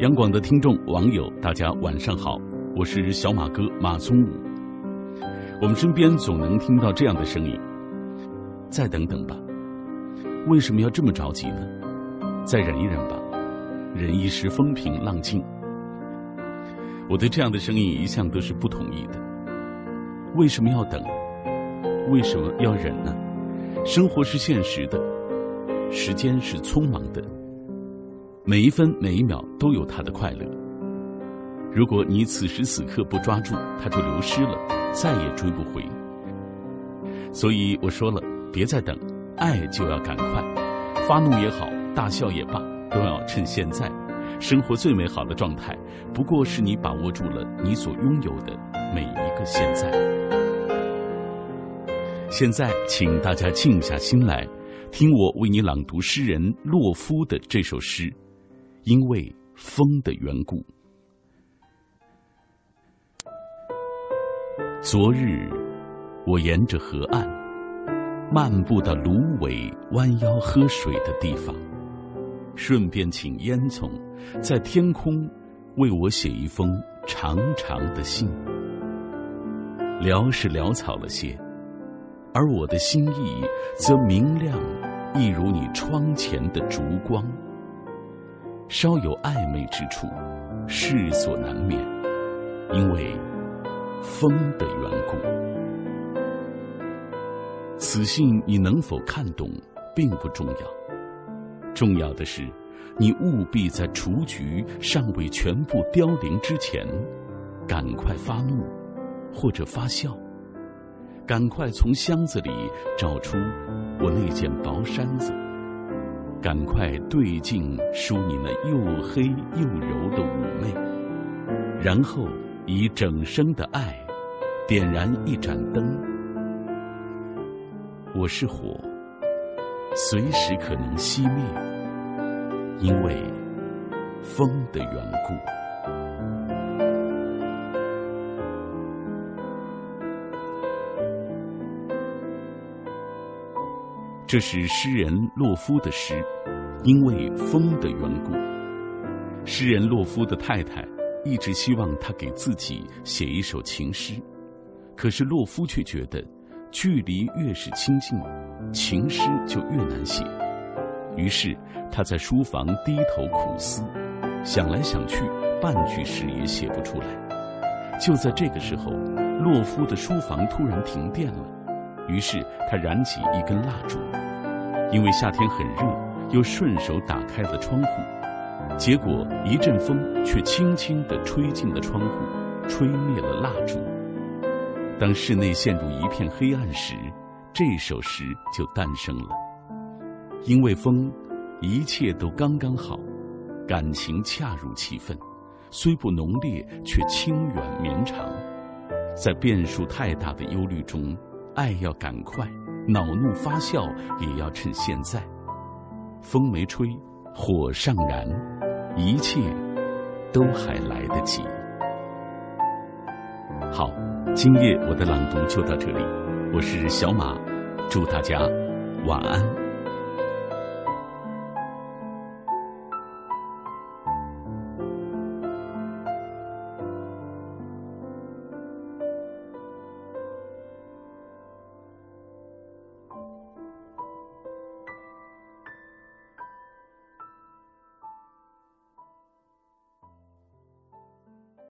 央广的听众、网友，大家晚上好，我是小马哥马宗武。我们身边总能听到这样的声音：“再等等吧，为什么要这么着急呢？再忍一忍吧，忍一时风平浪静。”我对这样的声音一向都是不同意的。为什么要等？为什么要忍呢？生活是现实的，时间是匆忙的。每一分每一秒都有它的快乐。如果你此时此刻不抓住，它就流失了，再也追不回。所以我说了，别再等，爱就要赶快。发怒也好，大笑也罢，都要趁现在。生活最美好的状态，不过是你把握住了你所拥有的每一个现在。现在，请大家静下心来，听我为你朗读诗人洛夫的这首诗。因为风的缘故，昨日我沿着河岸漫步到芦苇弯腰喝水的地方，顺便请烟囱在天空为我写一封长长的信。潦是潦草了些，而我的心意则明亮，一如你窗前的烛光。稍有暧昧之处，世所难免，因为风的缘故。此信你能否看懂，并不重要，重要的是，你务必在雏菊尚未全部凋零之前，赶快发怒，或者发笑，赶快从箱子里找出我那件薄衫子。赶快对镜梳你那又黑又柔的妩媚，然后以整生的爱点燃一盏灯。我是火，随时可能熄灭，因为风的缘故。这是诗人洛夫的诗，因为风的缘故。诗人洛夫的太太一直希望他给自己写一首情诗，可是洛夫却觉得，距离越是亲近，情诗就越难写。于是他在书房低头苦思，想来想去，半句诗也写不出来。就在这个时候，洛夫的书房突然停电了。于是他燃起一根蜡烛，因为夏天很热，又顺手打开了窗户，结果一阵风却轻轻地吹进了窗户，吹灭了蜡烛。当室内陷入一片黑暗时，这首诗就诞生了。因为风，一切都刚刚好，感情恰如其分，虽不浓烈，却清远绵长。在变数太大的忧虑中。爱要赶快，恼怒发笑也要趁现在。风没吹，火尚燃，一切都还来得及。好，今夜我的朗读就到这里，我是小马，祝大家晚安。